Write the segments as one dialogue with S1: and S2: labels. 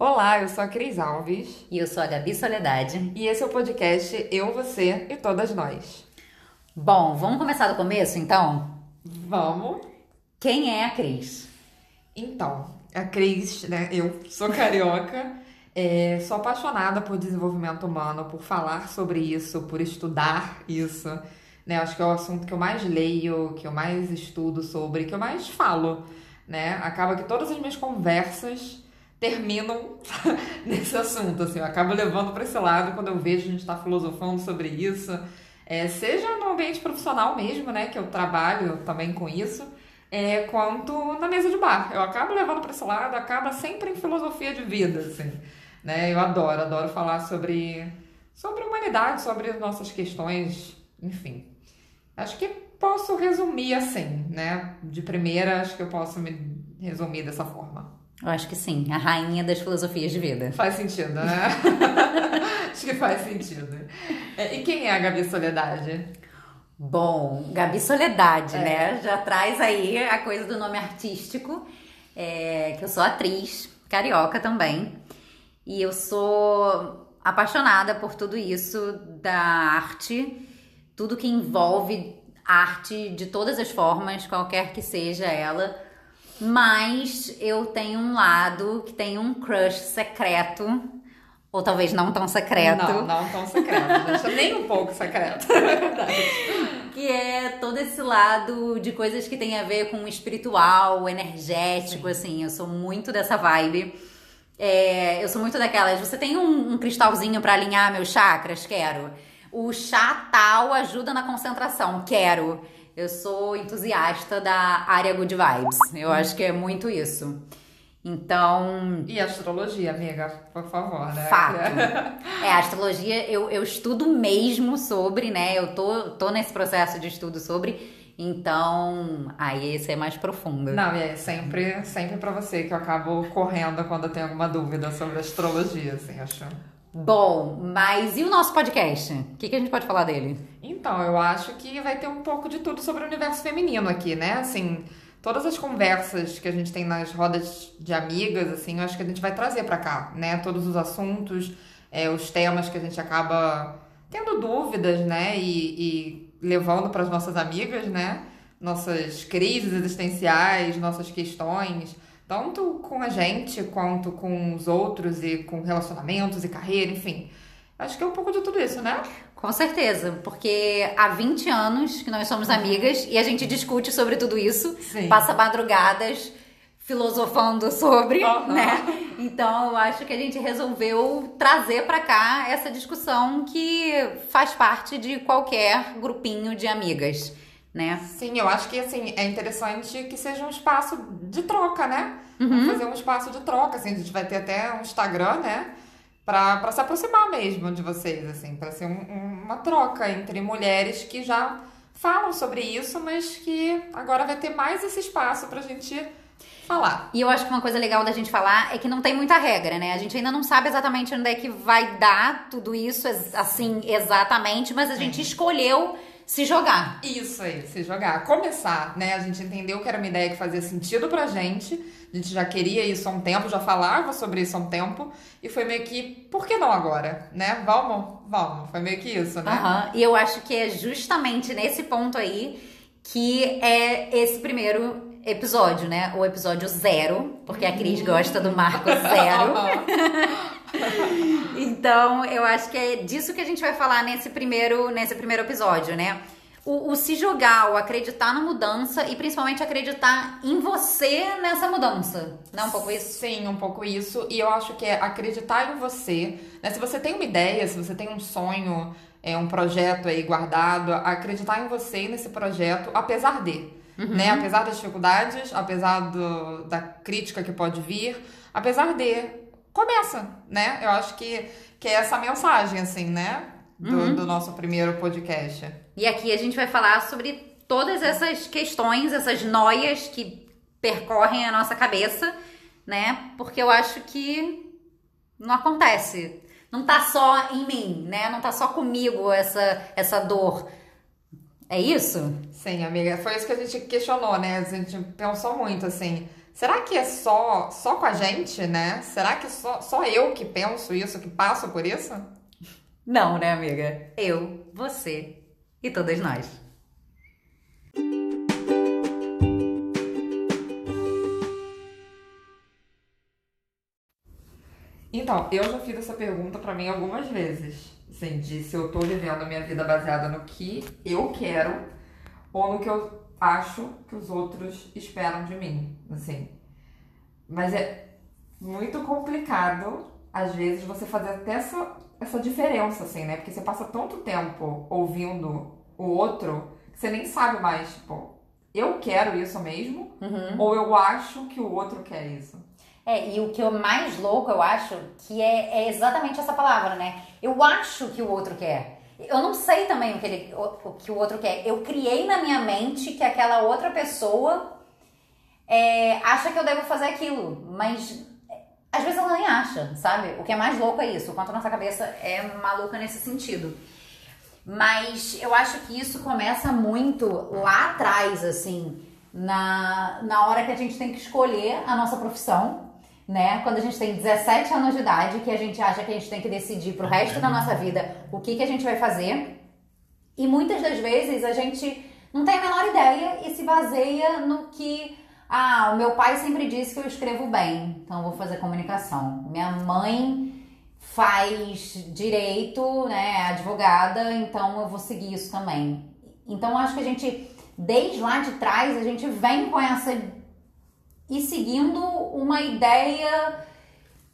S1: Olá, eu sou a Cris Alves.
S2: E eu sou a Gabi Soledade.
S1: E esse é o podcast Eu, Você e Todas Nós.
S2: Bom, vamos começar do começo então?
S1: Vamos.
S2: Quem é a Cris?
S1: Então, a Cris, né? Eu sou carioca, é, sou apaixonada por desenvolvimento humano, por falar sobre isso, por estudar isso. Né? Acho que é o assunto que eu mais leio, que eu mais estudo sobre, que eu mais falo. Né? Acaba que todas as minhas conversas terminam nesse assunto, assim, eu acabo levando para esse lado quando eu vejo a gente estar tá filosofando sobre isso, é, seja no ambiente profissional mesmo, né, que eu trabalho também com isso, é, quanto na mesa de bar. Eu acabo levando para esse lado, acaba sempre em filosofia de vida, assim, né, eu adoro, adoro falar sobre, sobre humanidade, sobre nossas questões, enfim. Acho que posso resumir assim, né, de primeira acho que eu posso me resumir dessa forma.
S2: Eu acho que sim, a rainha das filosofias de vida.
S1: Faz sentido, né? acho que faz sentido. É, e quem é a Gabi Soledade?
S2: Bom, Gabi Soledade, é. né? Já traz aí a coisa do nome artístico, é, que eu sou atriz, carioca também. E eu sou apaixonada por tudo isso da arte, tudo que envolve arte de todas as formas, qualquer que seja ela mas eu tenho um lado que tem um crush secreto. Ou talvez não tão secreto.
S1: Não, não tão secreto. Deixa nem um pouco secreto. É verdade.
S2: Que é todo esse lado de coisas que tem a ver com o espiritual, energético, Sim. assim. Eu sou muito dessa vibe. É, eu sou muito daquelas. Você tem um, um cristalzinho para alinhar meus chakras? Quero. O chá tal ajuda na concentração? Quero. Eu sou entusiasta da área Good Vibes. Eu acho que é muito isso. Então.
S1: E astrologia, amiga, por favor, né?
S2: Fato. é, astrologia eu, eu estudo mesmo sobre, né? Eu tô, tô nesse processo de estudo sobre. Então, aí esse é mais profundo.
S1: Não, e é sempre, sempre para você que eu acabo correndo quando eu tenho alguma dúvida sobre astrologia, assim, acho.
S2: Bom, mas e o nosso podcast? O que, que a gente pode falar dele?
S1: Então, eu acho que vai ter um pouco de tudo sobre o universo feminino aqui, né? Assim, todas as conversas que a gente tem nas rodas de amigas, assim, eu acho que a gente vai trazer para cá, né? Todos os assuntos, é, os temas que a gente acaba tendo dúvidas, né? E, e levando para as nossas amigas, né? Nossas crises existenciais, nossas questões tanto com a gente quanto com os outros e com relacionamentos e carreira, enfim. Acho que é um pouco de tudo isso, né?
S2: Com certeza, porque há 20 anos que nós somos amigas e a gente discute sobre tudo isso, Sim. passa madrugadas filosofando sobre, uhum. né? Então eu acho que a gente resolveu trazer para cá essa discussão que faz parte de qualquer grupinho de amigas né?
S1: Sim, eu acho que assim é interessante que seja um espaço de troca, né? Uhum. Fazer um espaço de troca, assim, a gente vai ter até um Instagram, né? Pra, pra se aproximar mesmo de vocês, assim, para ser um, uma troca entre mulheres que já falam sobre isso, mas que agora vai ter mais esse espaço pra gente falar.
S2: E eu acho que uma coisa legal da gente falar é que não tem muita regra, né? A gente ainda não sabe exatamente onde é que vai dar tudo isso assim exatamente, mas a gente escolheu se jogar.
S1: Isso aí, se jogar. Começar, né? A gente entendeu que era uma ideia que fazia sentido pra gente. A gente já queria isso há um tempo, já falava sobre isso há um tempo. E foi meio que, por que não agora? Né? Vamos? Vamos. Foi meio que isso, né?
S2: Uhum. E eu acho que é justamente nesse ponto aí que é esse primeiro episódio, né? O episódio zero, porque a Cris gosta do marco zero. Então, eu acho que é disso que a gente vai falar nesse primeiro, nesse primeiro episódio, né? O, o, se jogar, o acreditar na mudança e principalmente acreditar em você nessa mudança. Não é um pouco isso?
S1: Sim, um pouco isso. E eu acho que é acreditar em você. Né? Se você tem uma ideia, se você tem um sonho, é, um projeto aí guardado, acreditar em você e nesse projeto, apesar de. Uhum. Né? Apesar das dificuldades, apesar do, da crítica que pode vir, apesar de começa, né? Eu acho que, que é essa mensagem, assim, né? Do, uhum. do nosso primeiro podcast.
S2: E aqui a gente vai falar sobre todas essas questões, essas noias que percorrem a nossa cabeça, né? Porque eu acho que não acontece. Não tá só em mim, né? Não tá só comigo essa, essa dor. É isso?
S1: Sim, amiga. Foi isso que a gente questionou, né? A gente pensou muito, assim será que é só, só com a gente, né? Será que só, só eu que penso isso, que passo por isso?
S2: Não, né, amiga? Eu, você e todas nós.
S1: Então, eu já fiz essa pergunta para mim algumas vezes. Assim, de se eu tô vivendo a minha vida baseada no que eu quero ou no que eu acho que os outros esperam de mim, assim. Mas é muito complicado, às vezes, você fazer até essa, essa diferença, assim, né? Porque você passa tanto tempo ouvindo o outro que você nem sabe mais, tipo, eu quero isso mesmo
S2: Uhum.
S1: ou eu acho que o outro quer isso.
S2: É, e o que é mais louco, eu acho, que é, é exatamente essa palavra, né? Eu acho que o outro quer. Eu não sei também o que, ele, o, o que o outro quer. Eu criei na minha mente que aquela outra pessoa é, acha que eu devo fazer aquilo, mas é, às vezes ela nem acha, sabe? O que é mais louco é isso, o quanto a nossa cabeça é maluca nesse sentido. Mas eu acho que isso começa muito lá atrás, assim, na, na hora que a gente tem que escolher a nossa profissão, né? Quando a gente tem 17 anos de idade, que a gente acha que a gente tem que decidir pro resto da nossa vida o que, que a gente vai fazer. E muitas das vezes a gente não tem a menor ideia e se baseia no que. Ah, o meu pai sempre disse que eu escrevo bem, então vou fazer comunicação. Minha mãe faz direito, né, é advogada, então eu vou seguir isso também. Então acho que a gente, desde lá de trás, a gente vem com essa e seguindo uma ideia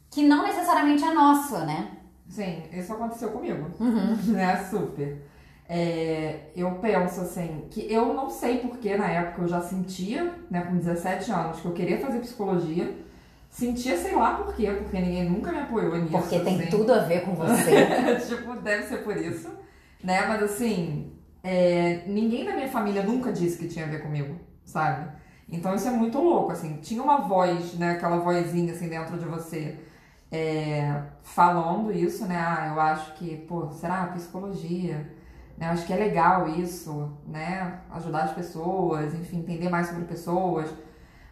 S2: que não necessariamente é nossa, né?
S1: Sim, isso aconteceu comigo.
S2: Uhum.
S1: né? Super. É, eu penso assim, que eu não sei porque na época eu já sentia, né, com 17 anos, que eu queria fazer psicologia. Sentia, sei lá por quê, porque ninguém nunca me apoiou nisso.
S2: Porque tem
S1: assim.
S2: tudo a ver com você.
S1: tipo, deve ser por isso. Né? Mas assim, é, ninguém da minha família nunca disse que tinha a ver comigo, sabe? Então isso é muito louco, assim. Tinha uma voz, né? Aquela vozinha assim dentro de você é, falando isso, né? Ah, eu acho que, pô, será psicologia? Né? Acho que é legal isso, né? Ajudar as pessoas, enfim, entender mais sobre pessoas.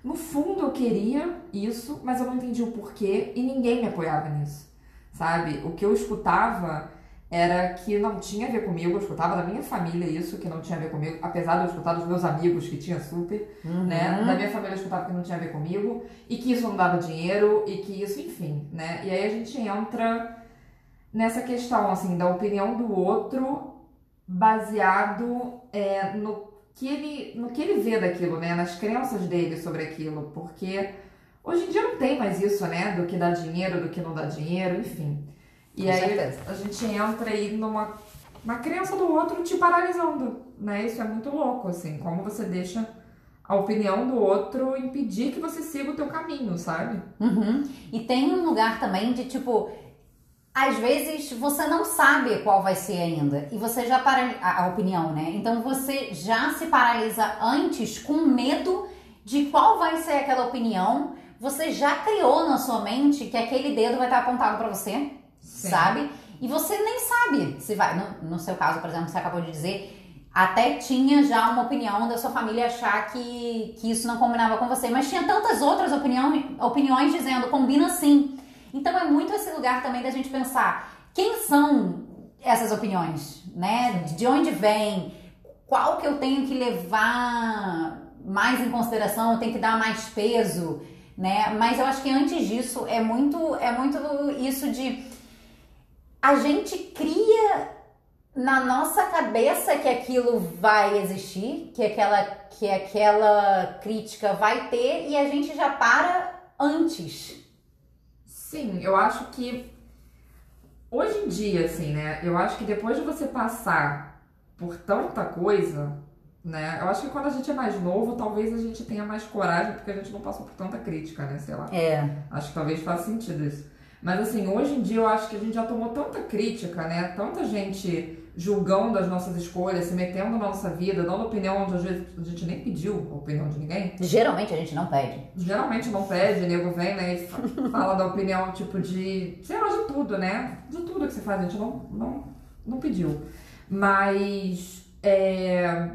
S1: No fundo eu queria isso, mas eu não entendi o porquê e ninguém me apoiava nisso, sabe? O que eu escutava era que não tinha a ver comigo, eu escutava da minha família isso, que não tinha a ver comigo, apesar de eu escutar dos meus amigos que tinha super,
S2: Uhum.
S1: né? Da minha família eu escutava que não tinha a ver comigo e que isso não dava dinheiro e que isso, enfim, né? E aí a gente entra nessa questão, assim, da opinião do outro baseado é, no que ele no que ele vê daquilo, né, nas crenças dele sobre aquilo, porque hoje em dia não tem mais isso, né, do que dá dinheiro, do que não dá dinheiro, enfim. E
S2: Com
S1: aí
S2: certeza.
S1: a gente entra aí numa uma crença do outro te paralisando, né? Isso é muito louco, assim, como você deixa a opinião do outro impedir que você siga o teu caminho, sabe?
S2: Uhum. E tem um lugar também de tipo. Às vezes você não sabe qual vai ser ainda. E você já para a, a opinião, né? Então você já se paralisa antes com medo de qual vai ser aquela opinião. Você já criou na sua mente que aquele dedo vai estar apontado pra você,
S1: Sim.
S2: sabe? E você nem sabe se vai. No, no seu caso, por exemplo, você acabou de dizer, até tinha já uma opinião da sua família achar que, que isso não combinava com você, mas tinha tantas outras opiniões, opiniões dizendo combina sim. Então é muito esse lugar também da gente pensar quem são essas opiniões, né? De onde vem? Qual que eu tenho que levar mais em consideração? Eu tenho que dar mais peso, né? Mas eu acho que antes disso é muito é muito isso de a gente cria na nossa cabeça que aquilo vai existir, que aquela, que aquela crítica vai ter e a gente já para antes.
S1: Sim, eu acho que hoje em dia, assim, né? Eu acho que depois de você passar por tanta coisa, né? Eu acho que quando a gente é mais novo, talvez a gente tenha mais coragem, porque a gente não passou por tanta crítica, né? Sei lá.
S2: É.
S1: Acho que talvez faça sentido isso. Mas assim, hoje em dia eu acho que a gente já tomou tanta crítica, né? Tanta gente julgando as nossas escolhas, se metendo na nossa vida, dando opinião onde às vezes a gente nem pediu a opinião de ninguém.
S2: Geralmente a gente não pede.
S1: Geralmente não pede, nego vem, né, e fa- fala da opinião, tipo, de, sei lá, de tudo, né? De tudo que você faz, a gente não, não, não pediu. Mas, é,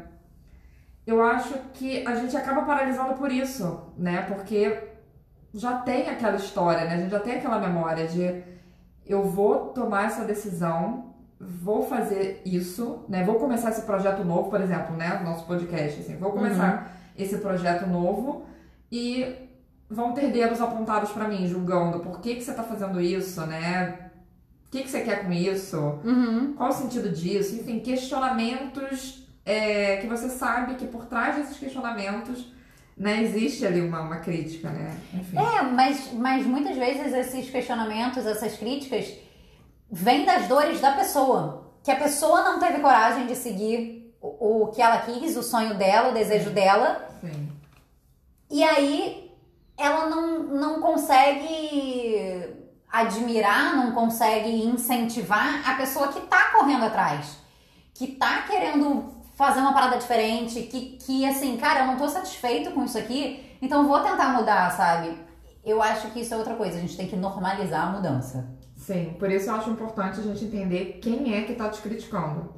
S1: eu acho que a gente acaba paralisando por isso, né? Porque já tem aquela história, né? A gente já tem aquela memória de eu vou tomar essa decisão, vou fazer isso, né? Vou começar esse projeto novo, por exemplo, né? Nosso podcast, assim, vou começar uhum. esse projeto novo e vão ter dedos apontados para mim, julgando por que, que você tá fazendo isso, né? O que, que você quer com isso?
S2: Uhum.
S1: Qual o sentido disso? Enfim, questionamentos é, que você sabe que por trás desses questionamentos né, existe ali uma, uma crítica, né?
S2: Enfim. É, mas, mas muitas vezes esses questionamentos, essas críticas, vêm das dores da pessoa. Que a pessoa não teve coragem de seguir o, o que ela quis, o sonho dela, o desejo dela.
S1: Sim.
S2: E aí ela não, não consegue admirar, não consegue incentivar a pessoa que tá correndo atrás, que tá querendo fazer uma parada diferente, que, que assim, cara, eu não tô satisfeito com isso aqui, então vou tentar mudar, sabe? Eu acho que isso é outra coisa, a gente tem que normalizar a mudança.
S1: Sim, por isso eu acho importante a gente entender quem é que tá te criticando.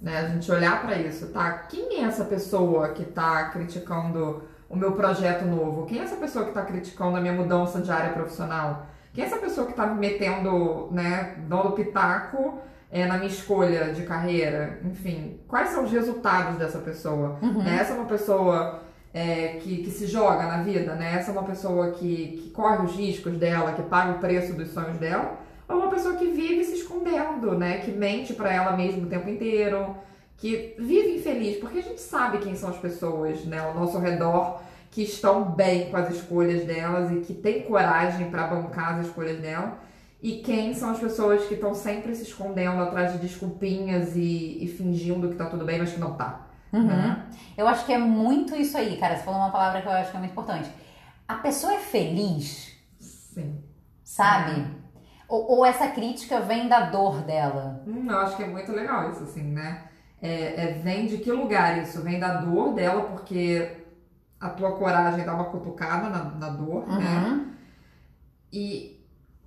S1: Né? A gente olhar para isso, tá? Quem é essa pessoa que tá criticando o meu projeto novo? Quem é essa pessoa que tá criticando a minha mudança de área profissional? Quem é essa pessoa que tá me metendo, né, dando pitaco é, na minha escolha de carreira, enfim, quais são os resultados dessa pessoa?
S2: Uhum.
S1: Né? Essa é uma pessoa é, que, que se joga na vida, né? Essa é uma pessoa que, que corre os riscos dela, que paga o preço dos sonhos dela, ou uma pessoa que vive se escondendo, né? Que mente para ela mesma o tempo inteiro, que vive infeliz, porque a gente sabe quem são as pessoas, né? Ao nosso redor que estão bem com as escolhas delas e que têm coragem para bancar as escolhas dela e quem são as pessoas que estão sempre se escondendo atrás de desculpinhas e, e, fingindo que tá tudo bem, mas que não tá.
S2: Uhum. Né? Eu acho que é muito isso aí, cara. Você falou uma palavra que eu acho que é muito importante. A pessoa é feliz.
S1: Sim.
S2: Sabe? É. Ou, ou, essa crítica vem da dor dela?
S1: Hum, eu acho que é muito legal isso, assim, né? É, é, vem de que lugar isso? Vem da dor dela, porque a tua coragem dá uma cutucada na, na dor, né? uhum. né? E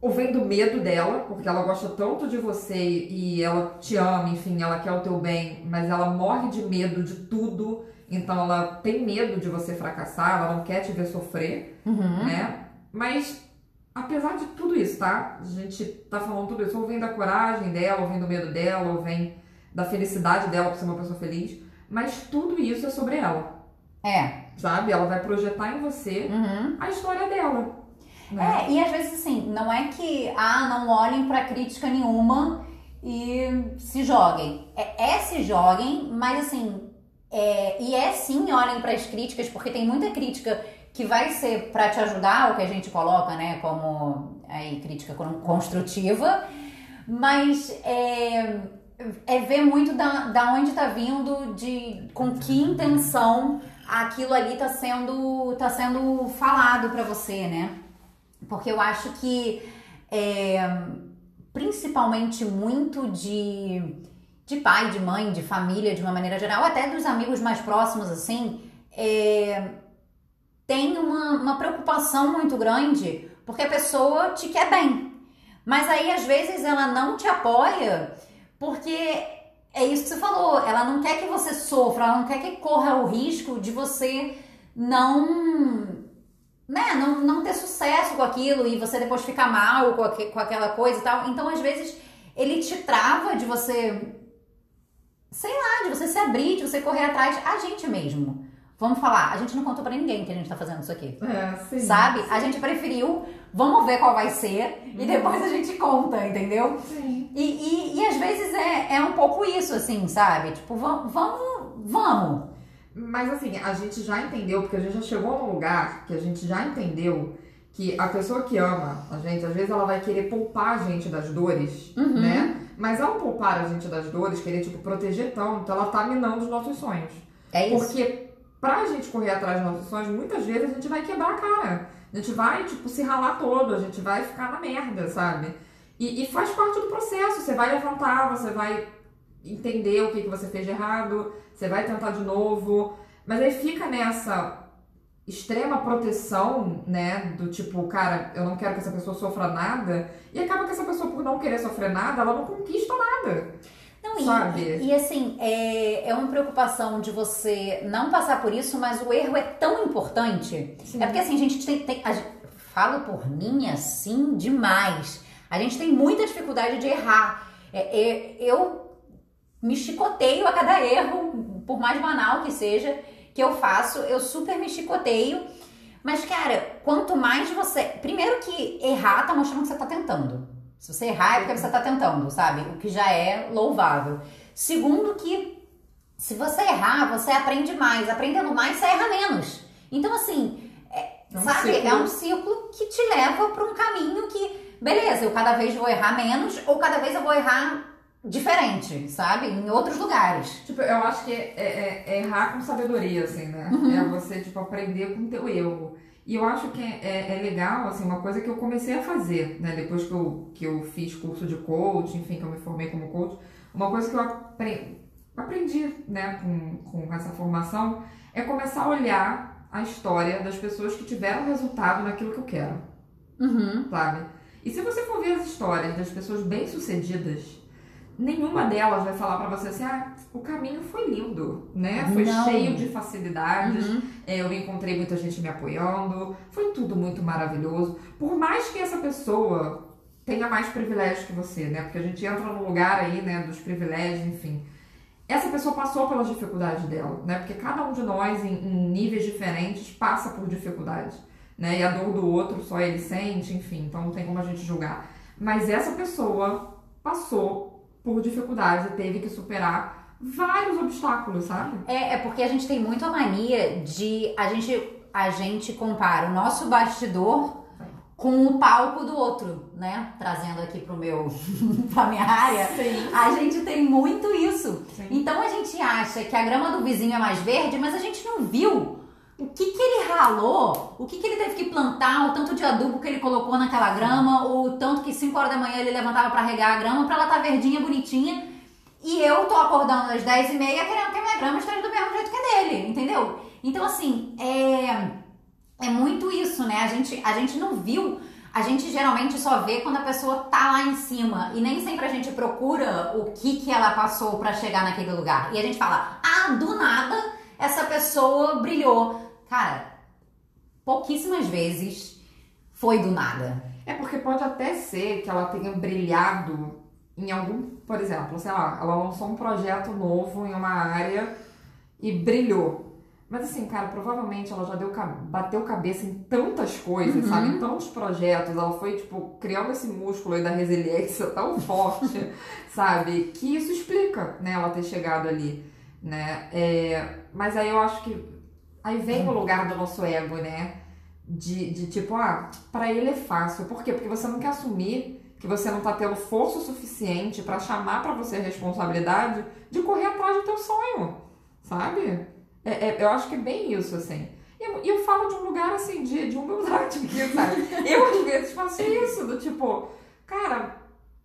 S1: ou vem do medo dela, porque ela gosta tanto de você e ela te ama, enfim, ela quer o teu bem, mas ela morre de medo de tudo, então ela tem medo de você fracassar, ela não quer te ver sofrer,
S2: uhum.
S1: né? Mas apesar de tudo isso, tá? A gente tá falando tudo isso, ou vem da coragem dela, ou vem do medo dela, ou vem da felicidade dela por ser uma pessoa feliz, mas tudo isso é sobre ela.
S2: É.
S1: Sabe? Ela vai projetar em você
S2: uhum.
S1: a história dela.
S2: Né? É, e às vezes assim, não é que, ah, não olhem para crítica nenhuma e se joguem. É, é se joguem, mas assim, é, e é sim olhem para as críticas, porque tem muita crítica que vai ser para te ajudar, o que a gente coloca, né, como aí, crítica construtiva, mas é, é ver muito da, da onde está vindo, de com que intenção aquilo ali está sendo, tá sendo falado para você, né? Porque eu acho que é, principalmente muito de, de pai, de mãe, de família, de uma maneira geral, até dos amigos mais próximos, assim, é, tem uma, uma preocupação muito grande porque a pessoa te quer bem. Mas aí, às vezes, ela não te apoia porque é isso que você falou, ela não quer que você sofra, ela não quer que corra o risco de você não né, não, não ter sucesso com aquilo e você depois ficar mal com, com aquela coisa e tal. Então, às vezes, ele te trava de você, sei lá, de você se abrir, de você correr atrás a gente mesmo. Vamos falar, a gente não contou para ninguém que a gente tá fazendo isso aqui.
S1: É, sim,
S2: Sabe?
S1: Sim.
S2: A gente preferiu, vamos ver qual vai ser e depois a gente conta, entendeu?
S1: Sim.
S2: E, e, e às vezes é, é um pouco isso, assim, sabe? Tipo, vamos, vamos, vamos.
S1: Mas assim, a gente já entendeu, porque a gente já chegou num lugar que a gente já entendeu que a pessoa que ama a gente, às vezes ela vai querer poupar a gente das dores,
S2: uhum.
S1: né? Mas ao poupar a gente das dores, querer, tipo, proteger tanto, ela tá minando os nossos sonhos.
S2: É isso.
S1: Porque pra gente correr atrás dos nossos sonhos, muitas vezes a gente vai quebrar a cara. A gente vai, tipo, se ralar todo, a gente vai ficar na merda, sabe? E, e faz parte do processo. Você vai levantar, você vai entender o que, que você fez de errado, você vai tentar de novo, mas aí fica nessa extrema proteção, né, do tipo, cara, eu não quero que essa pessoa sofra nada, e acaba que essa pessoa, por não querer sofrer nada, ela não conquista nada.
S2: Não,
S1: sabe?
S2: E, e assim, é, é uma preocupação de você não passar por isso, mas o erro é tão importante. Sim. É porque assim, a gente tem, tem a, falo por mim assim demais. A gente tem muita dificuldade de errar. É, é, eu me chicoteio a cada erro, por mais banal que seja, que eu faço, eu super me chicoteio. Mas, cara, quanto mais você. Primeiro que errar tá mostrando que você tá tentando. Se você errar é porque você tá tentando, sabe? O que já é louvável. Segundo que se você errar, você aprende mais. Aprendendo mais, você erra menos. Então, assim, é, é um sabe? Ciclo. É um ciclo que te leva para um caminho que, beleza, eu cada vez vou errar menos, ou cada vez eu vou errar diferente, sabe? Em outros lugares.
S1: Tipo, eu acho que é, é, é errar com sabedoria, assim, né? Uhum. É você, tipo, aprender com o teu erro. E eu acho que é, é, legal, assim, uma coisa que eu comecei a fazer, né? Depois que eu, que eu fiz curso de coach, enfim, que eu me formei como coach, uma coisa que eu aprendi, aprendi né, com, com essa formação é começar a olhar a história das pessoas que tiveram resultado naquilo que eu quero.
S2: Uhum.
S1: Sabe? E se você for ver as histórias das pessoas bem-sucedidas, nenhuma delas vai falar para você assim, ah, o caminho foi lindo, né? Foi Não. cheio de facilidades, uhum. É, eu encontrei muita gente me apoiando, foi tudo muito maravilhoso. Por mais que essa pessoa tenha mais privilégios que você, né? Porque a gente entra no lugar aí, né, dos privilégios, enfim. Essa pessoa passou pelas dificuldades dela, né? Porque cada um de nós, em, em níveis diferentes, passa por dificuldades, né? E a dor do outro só ele sente, enfim, então não tem como a gente julgar. Mas essa pessoa passou por dificuldades e teve que superar vários obstáculos, sabe?
S2: É, é porque a gente tem muito a mania de a gente a gente compara o nosso bastidor com o palco do outro, né? Trazendo aqui pro meu pra minha área.
S1: Sim.
S2: A gente tem muito isso. Sim. Então a gente acha que a grama do vizinho é mais verde, mas a gente não viu o que, que ele ralou, o que, que ele teve que plantar, o tanto de adubo que ele colocou naquela grama, o tanto que 5 horas da manhã ele levantava para regar a grama para ela estar tá verdinha, bonitinha. E eu tô acordando às 10 e meia querendo que a minha grama esteja do mesmo jeito que a dele, entendeu? Então, assim, é, é muito isso, né? A gente, a gente não viu, a gente geralmente só vê quando a pessoa tá lá em cima. E nem sempre a gente procura o que, que ela passou para chegar naquele lugar. E a gente fala, ah, do nada essa pessoa brilhou. Cara, pouquíssimas vezes foi do nada.
S1: É porque pode até ser que ela tenha brilhado em algum, por exemplo, sei lá, ela lançou um projeto novo em uma área e brilhou. Mas assim, cara, provavelmente ela já deu, bateu cabeça em tantas coisas, uhum. sabe? Em tantos projetos. Ela foi, tipo, criando esse músculo aí da resiliência tão forte, sabe? Que isso explica, né, ela ter chegado ali né? É, mas aí eu acho que aí vem o lugar do nosso ego, né? De, de tipo, ah, para ele é fácil. Por quê? Porque você não quer assumir que você não tá tendo força suficiente para chamar para você a responsabilidade de correr atrás do teu sonho, sabe? É, é, eu acho que é bem isso, assim. E eu, eu, falo de um lugar, assim, de, de humildade aqui, sabe? Eu, às vezes, faço isso, do tipo, cara,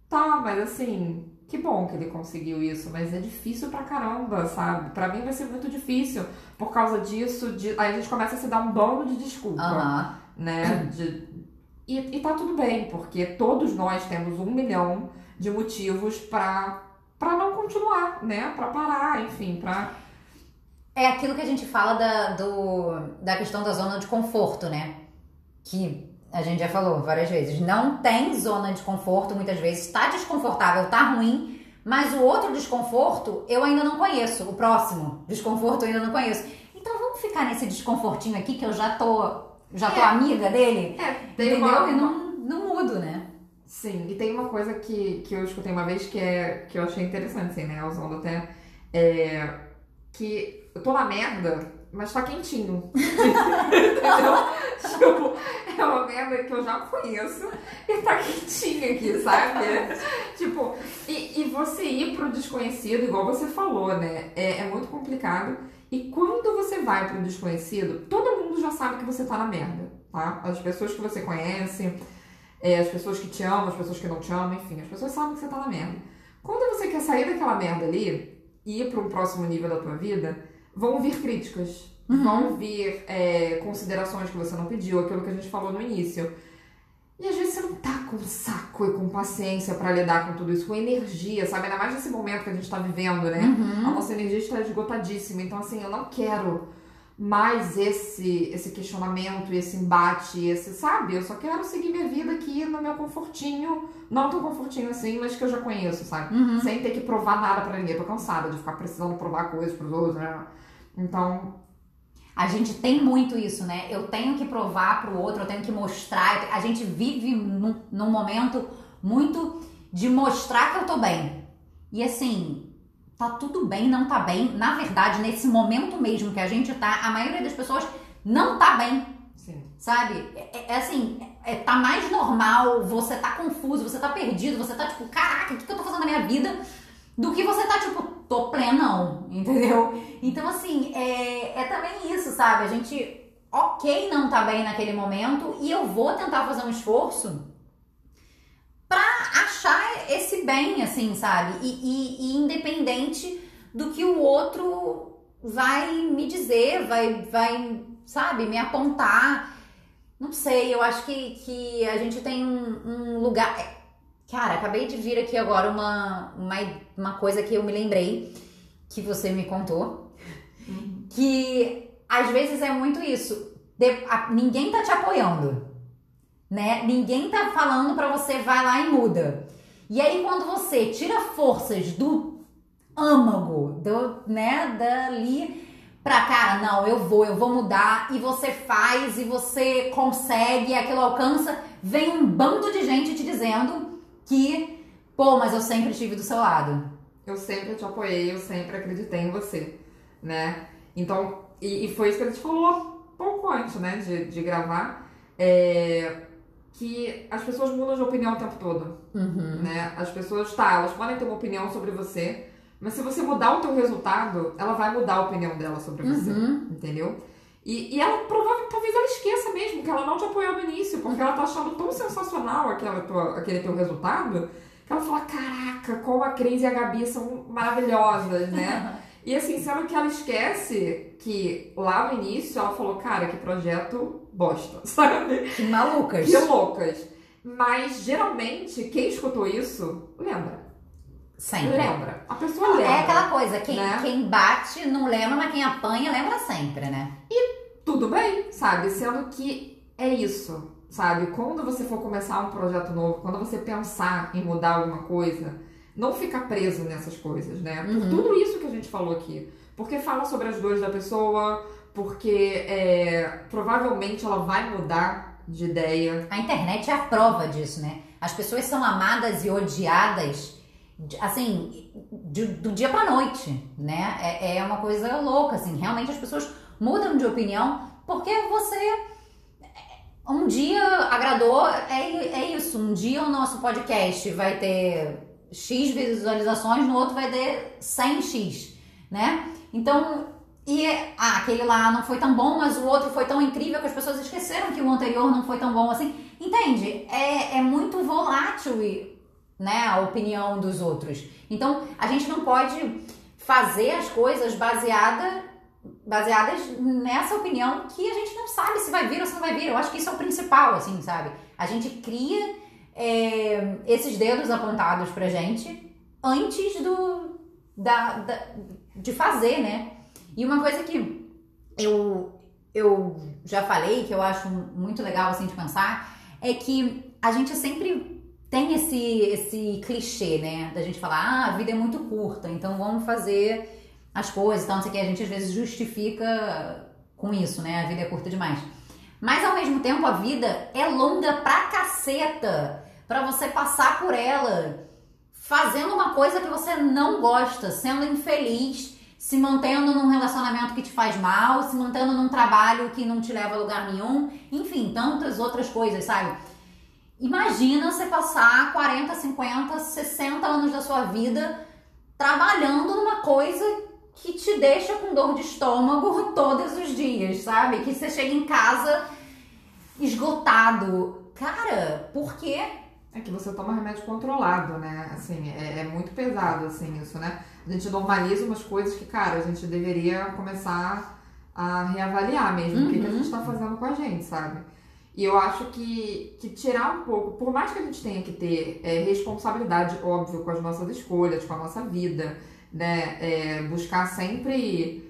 S1: tá, mas assim, que bom que ele conseguiu isso, mas é difícil pra caramba, sabe? Pra mim vai ser muito difícil por causa disso. De... Aí a gente começa a se dar um bando de desculpa,
S2: uhum.
S1: né? De... E, e tá tudo bem, porque todos nós temos um milhão de motivos pra, pra não continuar, né? Pra parar, enfim, pra.
S2: É aquilo que a gente fala da, do, da questão da zona de conforto, né? Que a gente já falou várias vezes, não tem zona de conforto muitas vezes, tá desconfortável, tá ruim, mas o outro desconforto eu ainda não conheço, o próximo desconforto eu ainda não conheço. Então vamos ficar nesse desconfortinho aqui que eu já tô, já tô é. amiga dele,
S1: é,
S2: entendeu? Uma... E não, não mudo, né?
S1: Sim, e tem uma coisa que, que eu escutei uma vez que, é, que eu achei interessante, assim, né, usando até, é, que eu tô na merda, mas tá quentinho. Entendeu? tipo, é uma merda que eu já conheço e tá quentinha aqui, sabe? tipo, e, e você ir pro desconhecido, igual você falou, né? É, é muito complicado. E quando você vai pro desconhecido, todo mundo já sabe que você tá na merda, tá? As pessoas que você conhece, é, as pessoas que te amam, as pessoas que não te amam, enfim, as pessoas sabem que você tá na merda. Quando você quer sair daquela merda ali e ir para um próximo nível da tua vida, vão vir críticas, uhum. vão vir é, considerações que você não pediu, aquilo que a gente falou no início. E às vezes você não tá com saco e com paciência para lidar com tudo isso, com energia, sabe? Ainda mais nesse momento que a gente tá vivendo, né?
S2: Uhum.
S1: A nossa energia está esgotadíssima. Então, assim, eu não quero mais esse esse questionamento, esse embate, esse, sabe? Eu só quero seguir minha vida aqui no meu confortinho, não tão confortinho assim, mas que eu já conheço, sabe?
S2: Uhum.
S1: Sem ter que provar nada pra ninguém. Eu tô cansada de ficar precisando provar coisas pros outros, né? Então,
S2: A gente tem muito isso, né? Eu tenho que provar pro outro, eu tenho que mostrar. A gente vive num, num momento muito de mostrar que eu tô bem. E assim, tá tudo bem, não tá bem. Na verdade, nesse momento mesmo que a gente tá, a maioria das pessoas não tá bem.
S1: sim.
S2: Sabe? É, é assim, é, tá mais normal, você tá confuso, você tá perdido, você tá tipo, caraca, o que, que eu tô fazendo na minha vida? Do que você tá tipo, tô plenão, entendeu? Então, assim, é, é também isso, sabe? A gente, ok, não tá bem naquele momento e eu vou tentar fazer um esforço pra achar esse bem, assim, sabe? E, e- e independente do que o outro vai me dizer, vai, vai, sabe, me apontar. Não sei, eu acho que, que a gente tem um, um lugar. Cara, acabei de vir aqui agora uma, uma, uma coisa que eu me lembrei que você me contou. Que às vezes é muito isso. De- a- ninguém tá te apoiando, né? Ninguém tá falando pra você vai lá e muda. E aí quando você tira forças do âmago, do, né, dali pra cara, não, eu vou, eu vou mudar, e você faz, e você consegue, aquilo alcança, vem um bando de gente te dizendo que, pô, mas eu sempre estive do seu lado.
S1: Eu sempre te apoiei, eu sempre acreditei em você, né? Então, e, e foi isso que a gente falou pouco antes, né, de, de gravar, é, que as pessoas mudam de opinião o tempo todo,
S2: Uhum.
S1: né? As pessoas, tá, elas podem ter uma opinião sobre você, mas se você mudar o teu resultado, ela vai mudar a opinião dela sobre você,
S2: Uhum.
S1: entendeu? E, e ela provavelmente, talvez ela esqueça mesmo que ela não te apoiou no início, porque ela tá achando tão sensacional aquela tua, aquele teu resultado, que ela fala, caraca, como a Cris e a Gabi são maravilhosas, né? E assim, sendo que ela esquece que lá no início ela falou, cara, que projeto bosta, sabe?
S2: Que malucas.
S1: Que loucas. Mas geralmente, quem escutou isso, lembra.
S2: Sempre.
S1: Lembra. A pessoa lembra.
S2: É aquela coisa, quem,
S1: né?
S2: quem bate não lembra, mas quem apanha lembra sempre, né?
S1: Tudo bem, sabe? Sendo que é isso, sabe? Quando você for começar um projeto novo, quando você pensar em mudar alguma coisa, não fica preso nessas coisas, né? Por
S2: Uhum.
S1: tudo isso que a gente falou aqui. Porque fala sobre as dores da pessoa, porque é, provavelmente ela vai mudar de ideia.
S2: A internet é a prova disso, né? As pessoas são amadas e odiadas, assim, de- do dia pra noite, né? É, é uma coisa louca, assim. Realmente as pessoas mudam de opinião porque você um dia agradou, é, é isso. Um dia o nosso podcast vai ter X visualizações, no outro vai ter 100X, né? Então, e ah, aquele lá não foi tão bom, mas o outro foi tão incrível que as pessoas esqueceram que o anterior não foi tão bom assim. Entende? É, é muito volátil né, a opinião dos outros. Então, a gente não pode fazer as coisas baseada, baseadas nessa opinião que a gente não sabe se vai vir ou se não vai vir. Eu acho que isso é o principal, assim, sabe? A gente cria é, esses dedos apontados pra gente antes do da, da- de fazer, né? E uma coisa que eu, eu já falei, que eu acho muito legal assim de pensar, é que a gente sempre tem esse, esse clichê, né? Da gente falar, ah, a vida é muito curta, então vamos fazer as coisas e tal, não sei o que. A gente às vezes justifica com isso, né? A vida é curta demais. Mas ao mesmo tempo a vida é longa pra caceta pra você passar por ela fazendo uma coisa que você não gosta, sendo infeliz, se mantendo num relacionamento que te faz mal, se mantendo num trabalho que não te leva a lugar nenhum, enfim, tantas outras coisas, sabe? Imagina você passar 40, 50, 60 anos da sua vida trabalhando numa coisa que te deixa com dor de estômago todos os dias, sabe? Que você chega em casa esgotado. Cara, por quê?
S1: É que você toma remédio controlado, né? Assim, é, é muito pesado, assim, isso, né? A gente normaliza umas coisas que, cara, a gente deveria começar a reavaliar mesmo o que, que a
S2: Uhum.
S1: gente tá fazendo com a gente, sabe? E eu acho que, que tirar um pouco, por mais que a gente tenha que ter é, responsabilidade, óbvio, com as nossas escolhas, com a nossa vida, né? É, buscar sempre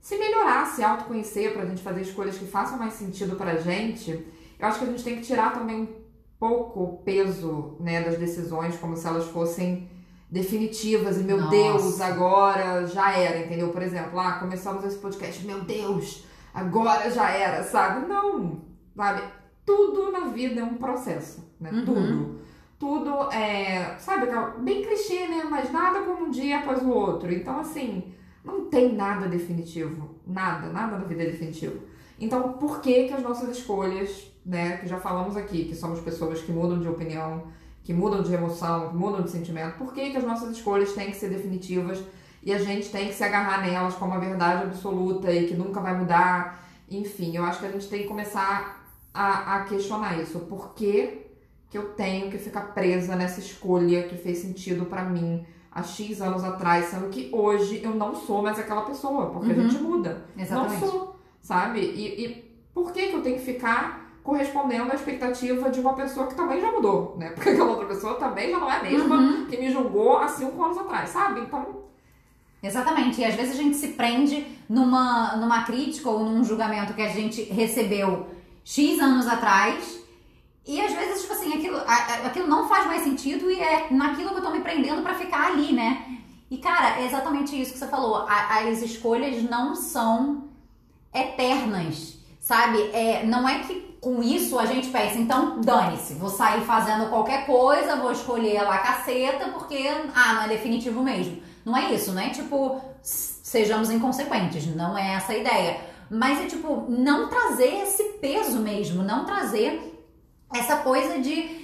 S1: se melhorar, se autoconhecer, pra gente fazer escolhas que façam mais sentido pra gente, eu acho que a gente tem que tirar também um pouco o peso né, das decisões, como se elas fossem definitivas e meu
S2: Nossa.
S1: Deus, agora já era, entendeu? Por exemplo, lá começamos esse podcast, meu Deus, agora já era, sabe? Não, sabe? Tudo na vida é um processo, né?
S2: Uhum.
S1: Tudo. Tudo é, sabe, bem clichê, né? Mas nada como um dia após o outro. Então, assim, não tem nada definitivo. Nada, nada na vida é definitivo. Então, por que que as nossas escolhas, né, que já falamos aqui, que somos pessoas que mudam de opinião, que mudam de emoção, que mudam de sentimento, por que que as nossas escolhas têm que ser definitivas e a gente tem que se agarrar nelas como a verdade absoluta e que nunca vai mudar? Enfim, eu acho que a gente tem que começar a, a questionar isso. Por que que eu tenho que ficar presa nessa escolha que fez sentido pra mim há X anos atrás, sendo que hoje eu não sou mais aquela pessoa, porque a
S2: Uhum.
S1: gente muda.
S2: Exatamente.
S1: Não sou, sabe? E, e por que que eu tenho que ficar correspondendo à expectativa de uma pessoa que também já mudou, né? Porque aquela outra pessoa também já não é a mesma
S2: Uhum.
S1: que me julgou há cinco anos atrás, sabe? Então,
S2: Exatamente. E às vezes a gente se prende numa, numa crítica ou num julgamento que a gente recebeu X anos atrás. E às vezes, tipo assim, aquilo, aquilo não faz mais sentido e é naquilo que eu tô me prendendo pra ficar ali, né? E cara, é exatamente isso que você falou. As escolhas não são eternas, sabe? É, não é que com isso a gente pensa, então dane-se, vou sair fazendo qualquer coisa, vou escolher lá a caceta, porque, ah, não é definitivo mesmo. Não é isso, não é tipo, sejamos inconsequentes, não é essa a ideia. Mas é tipo, não trazer esse peso mesmo, não trazer essa coisa de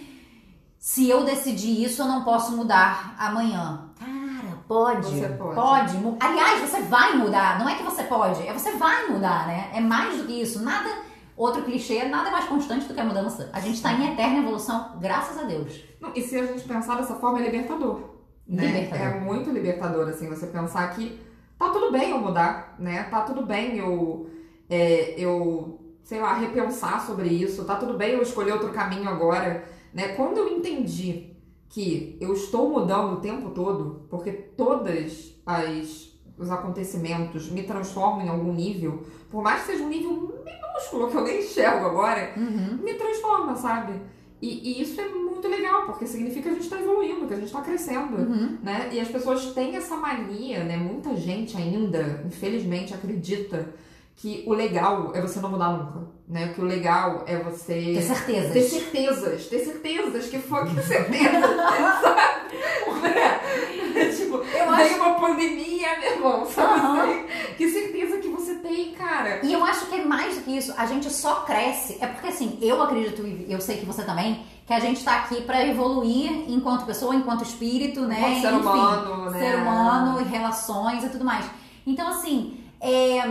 S2: se eu decidir isso, eu não posso mudar amanhã. Cara, pode.
S1: Você pode.
S2: mu- Aliás, você vai mudar. Não é que você pode, é você vai mudar, né? É mais do que isso. Nada. Outro clichê, nada é mais constante do que a mudança. A gente tá em eterna evolução, graças a Deus.
S1: não, e se a gente pensar dessa forma, é libertador. Né?
S2: Libertador.
S1: É muito libertador, assim, você pensar que tá tudo bem eu mudar, né? Tá tudo bem eu, é, eu sei lá, repensar sobre isso, tá tudo bem eu escolher outro caminho agora, né? Quando eu entendi que eu estou mudando o tempo todo, porque todas as os acontecimentos me transformam em algum nível, por mais que seja um nível minúsculo que eu nem enxergo agora,
S2: Uhum.
S1: me transforma, sabe? E, e isso é muito legal, porque significa que a gente tá evoluindo, que a gente tá crescendo
S2: Uhum.
S1: né? E as pessoas têm essa mania, né? Muita gente ainda, infelizmente, acredita que o legal é você não mudar nunca, né? Que o legal é
S2: Ter
S1: você
S2: certezas.
S1: ter certezas, ter certezas que foi que certeza, sabe? É, tipo,
S2: Eu
S1: veio uma pandemia, meu irmão, sabe? Assim? Que certeza que você tem, cara?
S2: E eu acho que é mais do que isso, a gente só cresce. É porque assim, eu acredito, e eu sei que você também, que a gente tá aqui pra evoluir enquanto pessoa, enquanto espírito, né?
S1: Enquanto ser
S2: Enfim,
S1: humano, né?
S2: Ser humano, e relações e tudo mais. Então, assim, é,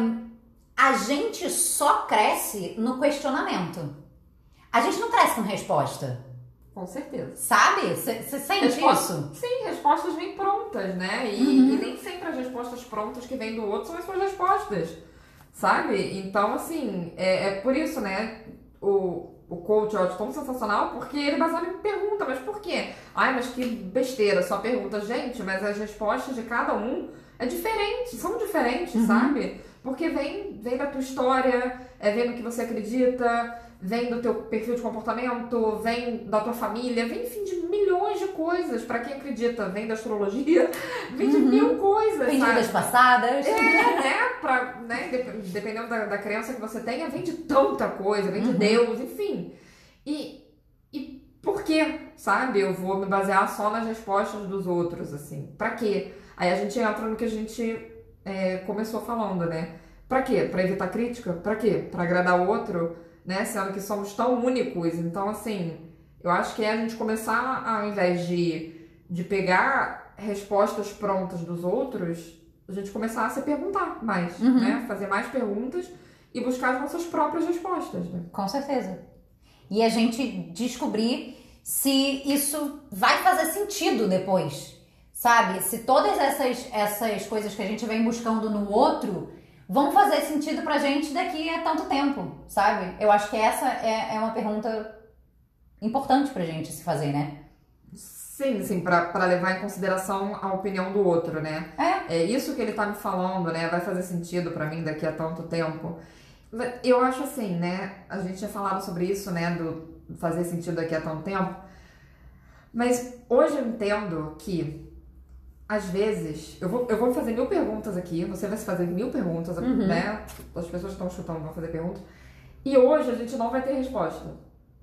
S2: a gente só cresce no questionamento. A gente não cresce com resposta,
S1: Com certeza.
S2: sabe? Você sente
S1: Resposta-
S2: isso?
S1: Sim, respostas vêm prontas, né? E,
S2: Uhum.
S1: e nem sempre as respostas prontas que vêm do outro são as suas respostas, sabe? Então, assim, é, é por isso, né? O, o coach acho tão sensacional porque ele é baseado em pergunta, mas por quê? Ai, mas que besteira, só pergunta. Gente, mas as respostas de cada um é diferente, são diferentes,
S2: Uhum.
S1: sabe? Porque vem, vem da tua história, é, vem do que você acredita, vem do teu perfil de comportamento, vem da tua família, vem, enfim, de milhões de coisas. Pra quem acredita, vem da astrologia, vem de
S2: Uhum.
S1: mil coisas,
S2: Tem
S1: sabe?
S2: vidas passadas.
S1: É, né? Pra, né? dep- Dependendo da, da crença que você tenha, vem de tanta coisa, vem de
S2: Uhum.
S1: Deus, enfim. E, e por que, sabe? Eu vou me basear só nas respostas dos outros, assim. Pra quê? Aí a gente entra no que a gente é, começou falando, né? Pra quê? Pra evitar crítica? Pra quê? Pra agradar o outro, né? Sendo que somos tão únicos. Então, assim, eu acho que é a gente começar, ao invés de, de pegar respostas prontas dos outros, a gente começar a se perguntar mais,
S2: Uhum.
S1: né? Fazer mais perguntas e buscar as nossas próprias respostas, né?
S2: Com certeza. E a gente descobrir se isso vai fazer sentido depois. Sabe? Se todas essas, essas coisas que a gente vem buscando no outro vão fazer sentido pra gente daqui a tanto tempo, sabe? Eu acho que essa é, é uma pergunta importante pra gente se fazer, né?
S1: Sim, sim, pra, pra levar em consideração a opinião do outro, né?
S2: É.
S1: É isso que ele tá me falando, né? Vai fazer sentido pra mim daqui a tanto tempo. Eu acho assim, né? A gente tinha falado sobre isso, né? Do fazer sentido daqui a tanto tempo. Mas hoje eu entendo que, às vezes, eu vou, eu vou fazer mil perguntas aqui, você vai se fazer mil perguntas, né? As pessoas estão chutando vão fazer perguntas. E hoje a gente não vai ter resposta,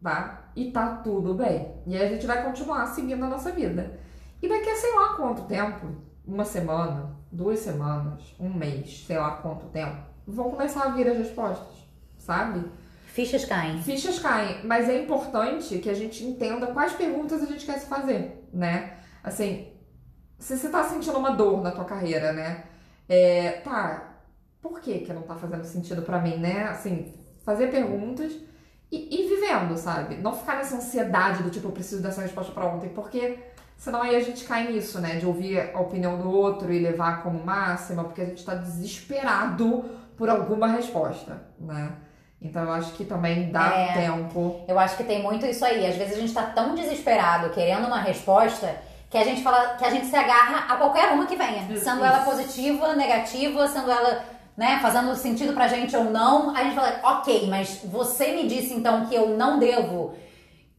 S1: tá? E tá tudo bem. E aí a gente vai continuar seguindo a nossa vida. E daqui a sei lá quanto tempo, uma semana, duas semanas, um mês, sei lá quanto tempo, vão começar a vir as respostas, sabe?
S2: Fichas caem.
S1: Fichas caem, mas é importante que a gente entenda quais perguntas a gente quer se fazer, né? Assim, se você tá sentindo uma dor na tua carreira, né? É, tá, por que que não tá fazendo sentido pra mim, né? Assim, fazer perguntas e ir vivendo, sabe? Não ficar nessa ansiedade do tipo, eu preciso dessa resposta pra ontem, porque senão aí a gente cai nisso, né? De ouvir a opinião do outro e levar como máxima, porque a gente tá desesperado por alguma resposta, né? Então eu acho que também dá
S2: É.
S1: tempo.
S2: Eu acho que tem muito isso aí. Às vezes a gente tá tão desesperado querendo uma resposta que a gente fala que a gente se agarra a qualquer uma que venha.
S1: Isso.
S2: Sendo ela positiva, negativa, sendo ela, né, fazendo sentido pra gente ou não. A gente fala, ok, mas você me disse então que eu não devo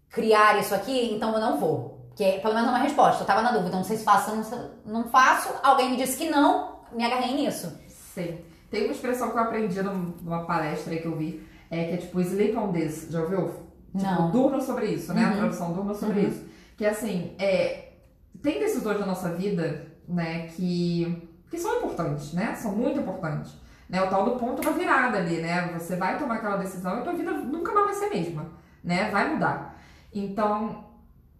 S2: criar isso aqui, então eu não vou. Que é, pelo menos uma resposta. Eu tava na dúvida, não sei se faço ou não, não faço. Alguém me disse que não, me agarrei nisso.
S1: Sim. Tem uma expressão que eu aprendi num- numa palestra aí que eu vi, é que é tipo sleep on this. Já ouviu? Tipo,
S2: Não.
S1: durma sobre isso, né? A
S2: Uhum.
S1: tradução durma sobre
S2: Uhum.
S1: isso. Que assim, é, tem decisões da nossa vida, né, que, que são importantes, né? São muito importantes. Né? O tal do ponto da virada ali, né? Você vai tomar aquela decisão e tua vida nunca mais vai ser a mesma, né? Vai mudar. Então,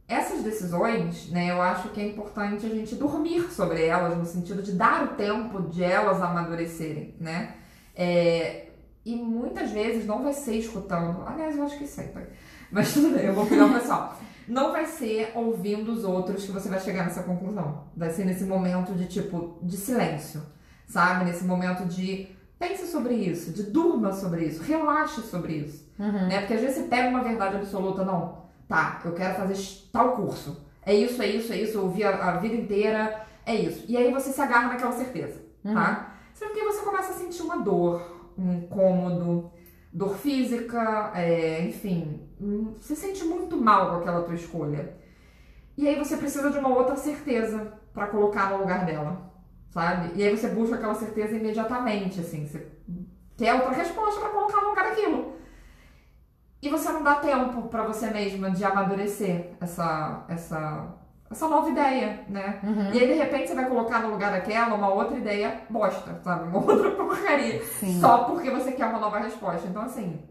S1: essas decisões, né, eu acho que é importante a gente dormir sobre elas, no sentido de dar o tempo de elas amadurecerem, né? É, e muitas vezes não vai ser escutando, aliás, eu acho que sempre, mas tudo bem, eu vou pegar o pessoal. Não vai ser ouvindo os outros que você vai chegar nessa conclusão. Vai ser nesse momento de tipo, de silêncio, sabe? Nesse momento de pense sobre isso, de durma sobre isso, relaxe sobre isso. Né? Porque às vezes você pega uma verdade absoluta, não, tá, eu quero fazer tal curso. É isso, é isso, é isso, eu ouvi a, a vida inteira, é isso. E aí você se agarra naquela certeza, tá? Só que você começa a sentir uma dor, um incômodo, dor física, é, enfim, hum, você sente muito mal com aquela tua escolha. E aí você precisa de uma outra certeza pra colocar no lugar dela, sabe? E aí você busca aquela certeza imediatamente, assim, você quer outra resposta pra colocar no lugar daquilo. E você não dá tempo pra você mesma de amadurecer essa, essa, essa nova ideia, né? E aí, de repente, você vai colocar no lugar daquela uma outra ideia bosta, sabe? Uma outra porcaria.
S2: Sim.
S1: Só porque você quer uma nova resposta. Então, assim,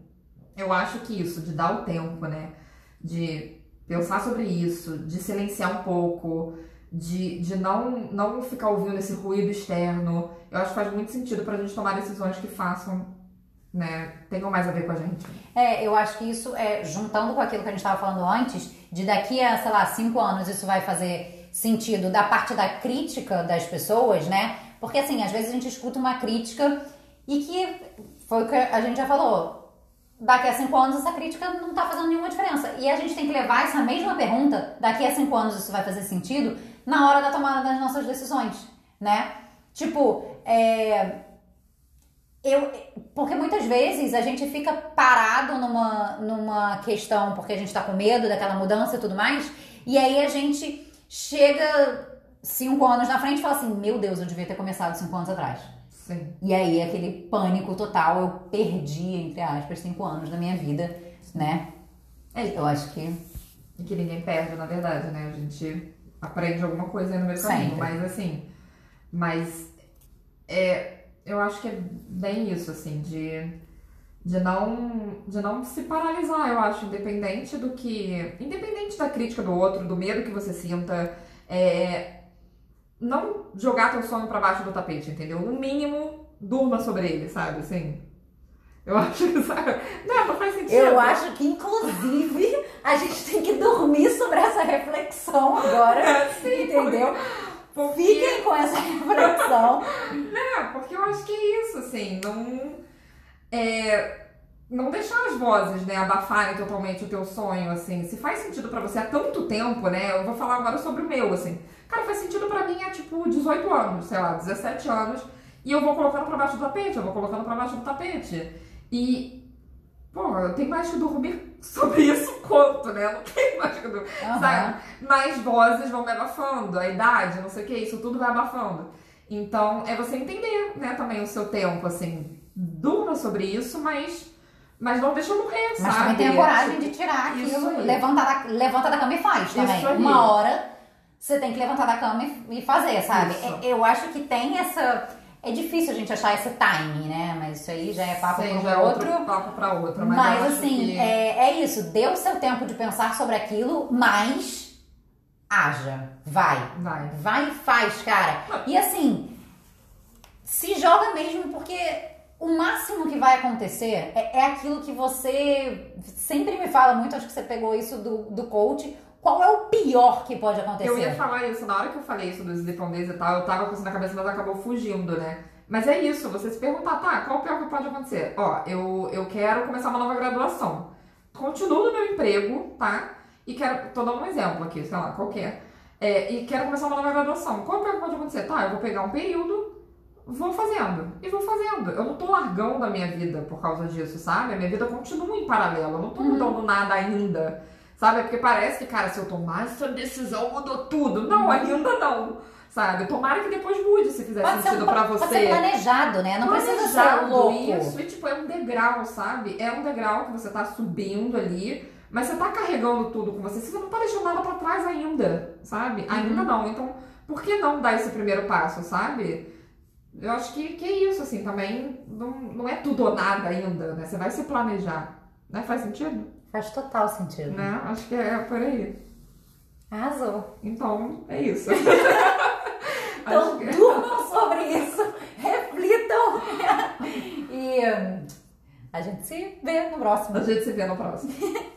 S1: eu acho que isso, de dar o tempo, né? De pensar sobre isso, de silenciar um pouco, de, de não, não ficar ouvindo esse ruído externo, eu acho que faz muito sentido pra gente tomar decisões que façam, né? Tenham mais a ver com a gente.
S2: É, eu acho que isso é, juntando com aquilo que a gente estava falando antes, de daqui a, sei lá, cinco anos isso vai fazer sentido da parte da crítica das pessoas, né? Porque assim, às vezes a gente escuta uma crítica e que foi o que a gente já falou. Daqui a cinco anos essa crítica não tá fazendo nenhuma diferença. E a gente tem que levar essa mesma pergunta, daqui a cinco anos isso vai fazer sentido, na hora da tomada das nossas decisões, né? Tipo, é, eu, porque muitas vezes a gente fica parado numa, numa questão porque a gente tá com medo daquela mudança e tudo mais, e aí a gente chega cinco anos na frente e fala assim: Meu Deus, eu devia ter começado cinco anos atrás.
S1: Sim.
S2: E aí aquele pânico total, eu perdi, entre aspas, cinco anos da minha vida, né?
S1: É,
S2: Eu acho que.
S1: E que ninguém perde, na verdade, né? A gente aprende alguma coisa no meio do caminho. Mas assim, mas é, eu acho que é bem isso, assim, de, de não de não se paralisar, eu acho, independente do que. Independente da crítica do outro, do medo que você sinta, é, não jogar teu sonho pra baixo do tapete, entendeu? No mínimo, durma sobre ele, sabe? Assim. Eu acho que, sabe? Não, não faz sentido.
S2: Eu acho que, inclusive, a gente tem que dormir sobre essa reflexão agora.
S1: Sim,
S2: entendeu?
S1: Porque...
S2: Fiquem com essa reflexão.
S1: Não, porque eu acho que é isso, assim, não. É, não deixar as vozes, né, abafarem totalmente o teu sonho, assim. Se faz sentido para você há tanto tempo, né? Eu vou falar agora sobre o meu, assim. Cara, faz sentido para mim há, tipo, 18 anos, sei lá, 17 anos. E eu vou colocando pra baixo do tapete, eu vou colocando pra baixo do tapete. E, pô, eu tenho mais que dormir sobre isso quanto, né? Não tenho mais que dormir,
S2: Aham.
S1: sabe? Mais vozes vão me abafando, a idade, não sei o que, isso tudo vai abafando. Então, é você entender, né, também o seu tempo, assim. Durma sobre isso, mas... Mas não deixa eu morrer,
S2: Mas
S1: sabe?
S2: também tem a coragem de tirar aquilo, levanta da, levanta da cama e faz também. Uma hora você tem que levantar da cama e, e fazer, sabe?
S1: Isso.
S2: É- Eu acho que tem essa. É difícil a gente achar esse timing, né? Mas isso aí já é papo para
S1: é
S2: outro.
S1: outro papo pra outra. Mas,
S2: Mas, assim,
S1: que-
S2: é, é isso. Dê o seu tempo de pensar sobre aquilo, mas haja. Vai.
S1: Vai.
S2: Vai e faz, cara. E assim, se joga mesmo, porque o máximo que vai acontecer é, é aquilo que você sempre me fala muito, acho que você pegou isso do, do coach. Qual é o pior que pode acontecer?
S1: Eu ia falar isso, na hora que eu falei isso dos dependentes e tal, eu tava com isso na cabeça, mas acabou fugindo, né? Mas é isso, você se perguntar, tá, qual o pior que pode acontecer? Ó, eu, eu quero começar uma nova graduação. Continuo no meu emprego, tá? E quero, tô dando um exemplo aqui, sei lá, qualquer. É, e quero começar uma nova graduação. Qual o pior que pode acontecer? Tá, eu vou pegar um período, vou fazendo. E vou fazendo. Eu não tô largando a minha vida por causa disso, sabe? A minha vida continua em paralelo. Eu não tô mudando nada ainda. Sabe? Porque parece que, cara, se eu tomar essa decisão, mudou tudo. Não, ainda não. Sabe? Tomara que depois mude se fizer
S2: Pode
S1: sentido
S2: um-
S1: pra
S2: pode
S1: você.
S2: ser planejado, né? Não precisa ser
S1: Planejado,
S2: louco.
S1: Isso, e tipo, é um degrau, sabe? É um degrau que você tá subindo ali, mas você tá carregando tudo com você. Você não tá deixando nada pra trás ainda, sabe? Ainda
S2: Uhum.
S1: não. Então, por que não dar esse primeiro passo, sabe? Eu acho que, que é isso, assim, também não, não é tudo ou nada ainda, né? Você vai se planejar. Né? Faz sentido?
S2: Faz total sentido.
S1: Né? Acho que é por aí.
S2: Arrasou.
S1: Então, é isso.
S2: Então,
S1: que-
S2: durmam sobre isso, reflitam. e hum, a gente se vê no próximo.
S1: A gente se vê no próximo.